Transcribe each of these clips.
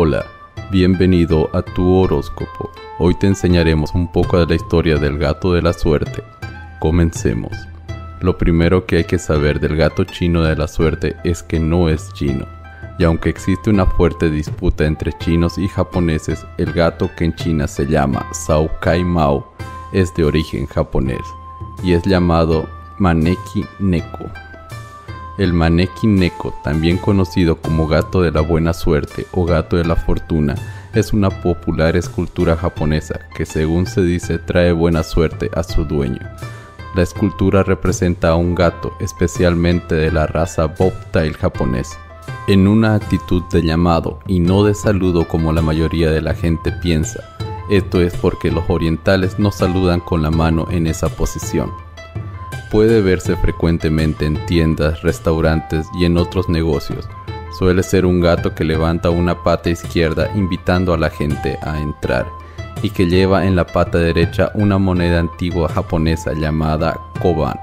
Hola, bienvenido a tu horóscopo. Hoy te enseñaremos un poco de la historia del gato de la suerte. Comencemos. Lo primero que hay que saber del gato chino de la suerte es que no es chino. Y aunque existe una fuerte disputa entre chinos y japoneses, el gato que en China se llama Sao Kai Mao es de origen japonés y es llamado Maneki Neko. El Maneki Neko, también conocido como gato de la buena suerte o gato de la fortuna, es una popular escultura japonesa que según se dice trae buena suerte a su dueño. La escultura representa a un gato, especialmente de la raza bobtail japonés, en una actitud de llamado y no de saludo como la mayoría de la gente piensa. Esto es porque los orientales no saludan con la mano en esa posición puede verse frecuentemente en tiendas, restaurantes y en otros negocios. Suele ser un gato que levanta una pata izquierda invitando a la gente a entrar y que lleva en la pata derecha una moneda antigua japonesa llamada koban.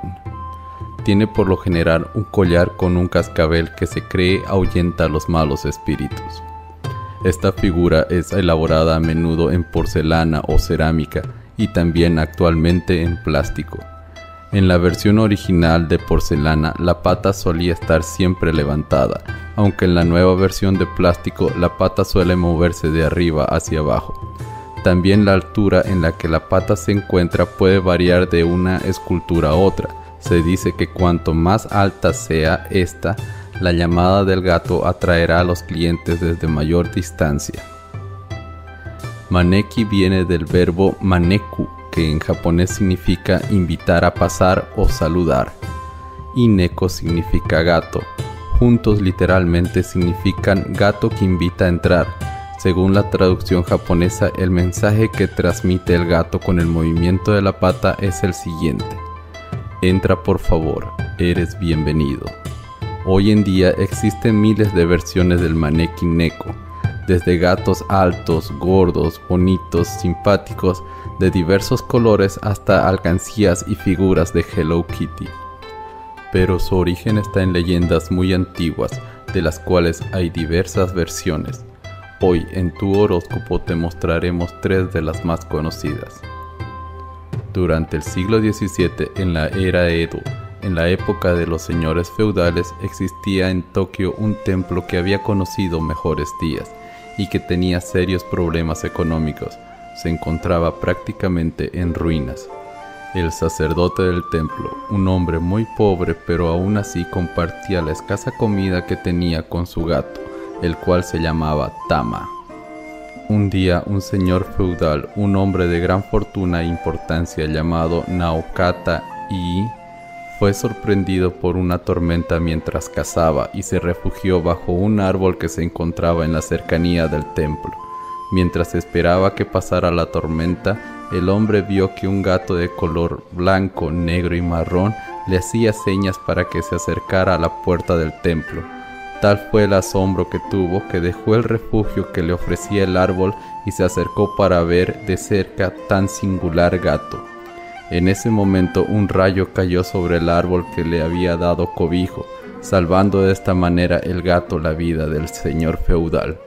Tiene por lo general un collar con un cascabel que se cree ahuyenta a los malos espíritus. Esta figura es elaborada a menudo en porcelana o cerámica y también actualmente en plástico. En la versión original de porcelana la pata solía estar siempre levantada, aunque en la nueva versión de plástico la pata suele moverse de arriba hacia abajo. También la altura en la que la pata se encuentra puede variar de una escultura a otra. Se dice que cuanto más alta sea esta, la llamada del gato atraerá a los clientes desde mayor distancia. Maneki viene del verbo maneku, que en japonés significa invitar a pasar o saludar, y neko significa gato. Juntos literalmente significan gato que invita a entrar. Según la traducción japonesa, el mensaje que transmite el gato con el movimiento de la pata es el siguiente. Entra por favor, eres bienvenido. Hoy en día existen miles de versiones del maneki neko, desde gatos altos, gordos, bonitos, simpáticos, de diversos colores hasta alcancías y figuras de Hello Kitty. Pero su origen está en leyendas muy antiguas, de las cuales hay diversas versiones. Hoy en tu horóscopo te mostraremos tres de las más conocidas. Durante el siglo XVII, en la era Edo, en la época de los señores feudales, existía en Tokio un templo que había conocido mejores días y que tenía serios problemas económicos se encontraba prácticamente en ruinas. El sacerdote del templo, un hombre muy pobre pero aún así compartía la escasa comida que tenía con su gato, el cual se llamaba Tama. Un día un señor feudal, un hombre de gran fortuna e importancia llamado Naokata I, fue sorprendido por una tormenta mientras cazaba y se refugió bajo un árbol que se encontraba en la cercanía del templo. Mientras esperaba que pasara la tormenta, el hombre vio que un gato de color blanco, negro y marrón le hacía señas para que se acercara a la puerta del templo. Tal fue el asombro que tuvo que dejó el refugio que le ofrecía el árbol y se acercó para ver de cerca tan singular gato. En ese momento un rayo cayó sobre el árbol que le había dado cobijo, salvando de esta manera el gato la vida del señor feudal.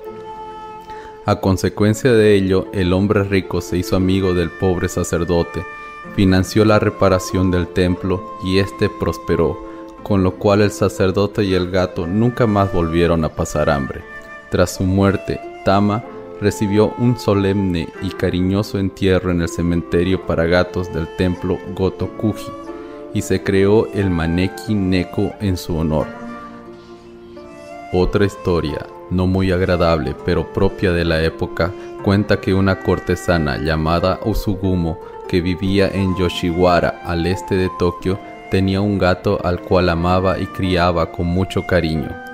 A consecuencia de ello, el hombre rico se hizo amigo del pobre sacerdote, financió la reparación del templo y éste prosperó, con lo cual el sacerdote y el gato nunca más volvieron a pasar hambre. Tras su muerte, Tama recibió un solemne y cariñoso entierro en el cementerio para gatos del templo Gotokuji y se creó el Maneki Neko en su honor. Otra historia no muy agradable pero propia de la época, cuenta que una cortesana llamada Usugumo, que vivía en Yoshiwara, al este de Tokio, tenía un gato al cual amaba y criaba con mucho cariño.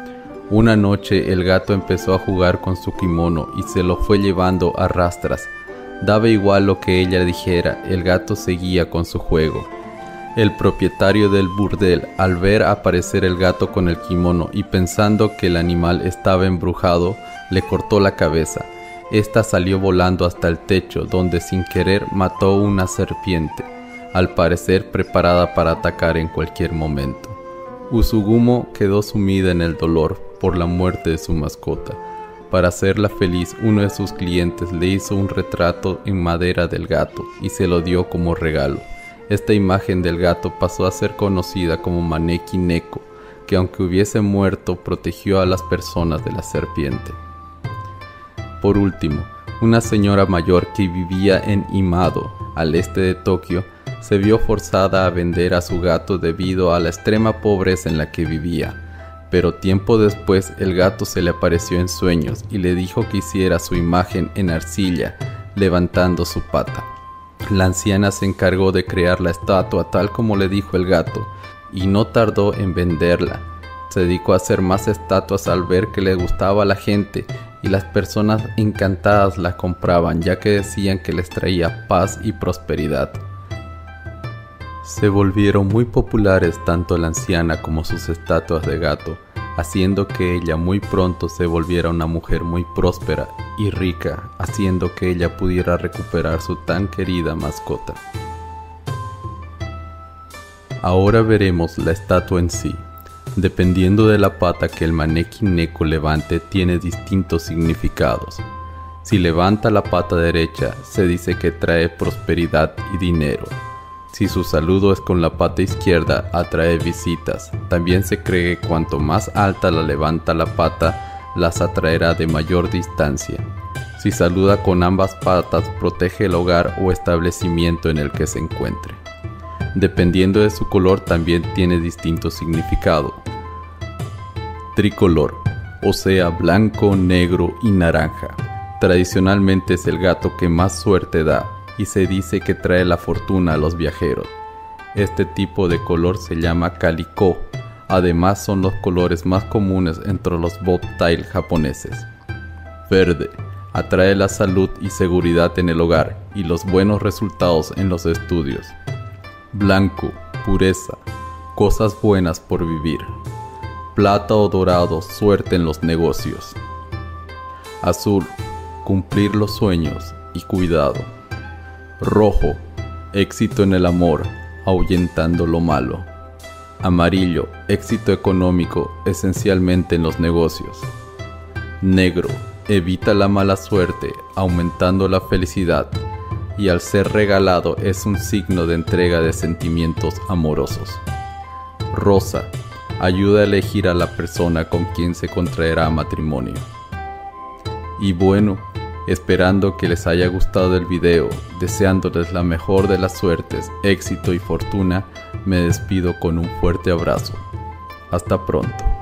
Una noche el gato empezó a jugar con su kimono y se lo fue llevando a rastras. Daba igual lo que ella dijera, el gato seguía con su juego. El propietario del burdel, al ver aparecer el gato con el kimono y pensando que el animal estaba embrujado, le cortó la cabeza. Esta salió volando hasta el techo, donde sin querer mató una serpiente, al parecer preparada para atacar en cualquier momento. Usugumo quedó sumida en el dolor por la muerte de su mascota. Para hacerla feliz, uno de sus clientes le hizo un retrato en madera del gato y se lo dio como regalo. Esta imagen del gato pasó a ser conocida como Maneki Neko, que aunque hubiese muerto protegió a las personas de la serpiente. Por último, una señora mayor que vivía en Imado, al este de Tokio, se vio forzada a vender a su gato debido a la extrema pobreza en la que vivía. Pero tiempo después el gato se le apareció en sueños y le dijo que hiciera su imagen en arcilla, levantando su pata. La anciana se encargó de crear la estatua tal como le dijo el gato, y no tardó en venderla. Se dedicó a hacer más estatuas al ver que le gustaba a la gente y las personas encantadas la compraban ya que decían que les traía paz y prosperidad. Se volvieron muy populares tanto la anciana como sus estatuas de gato, haciendo que ella muy pronto se volviera una mujer muy próspera y rica, haciendo que ella pudiera recuperar su tan querida mascota. Ahora veremos la estatua en sí. Dependiendo de la pata que el maneki neko levante tiene distintos significados. Si levanta la pata derecha, se dice que trae prosperidad y dinero. Si su saludo es con la pata izquierda, atrae visitas. También se cree que cuanto más alta la levanta la pata, las atraerá de mayor distancia. Si saluda con ambas patas, protege el hogar o establecimiento en el que se encuentre. Dependiendo de su color, también tiene distinto significado. Tricolor, o sea, blanco, negro y naranja. Tradicionalmente es el gato que más suerte da, y se dice que trae la fortuna a los viajeros. Este tipo de color se llama calico. Además son los colores más comunes entre los bobtail japoneses. Verde. Atrae la salud y seguridad en el hogar y los buenos resultados en los estudios. Blanco. Pureza. Cosas buenas por vivir. Plata o dorado. Suerte en los negocios. Azul. Cumplir los sueños y cuidado. Rojo, éxito en el amor, ahuyentando lo malo. Amarillo, éxito económico, esencialmente en los negocios. Negro, evita la mala suerte, aumentando la felicidad. Y al ser regalado es un signo de entrega de sentimientos amorosos. Rosa, ayuda a elegir a la persona con quien se contraerá matrimonio. Y bueno, Esperando que les haya gustado el video, deseándoles la mejor de las suertes, éxito y fortuna, me despido con un fuerte abrazo. Hasta pronto.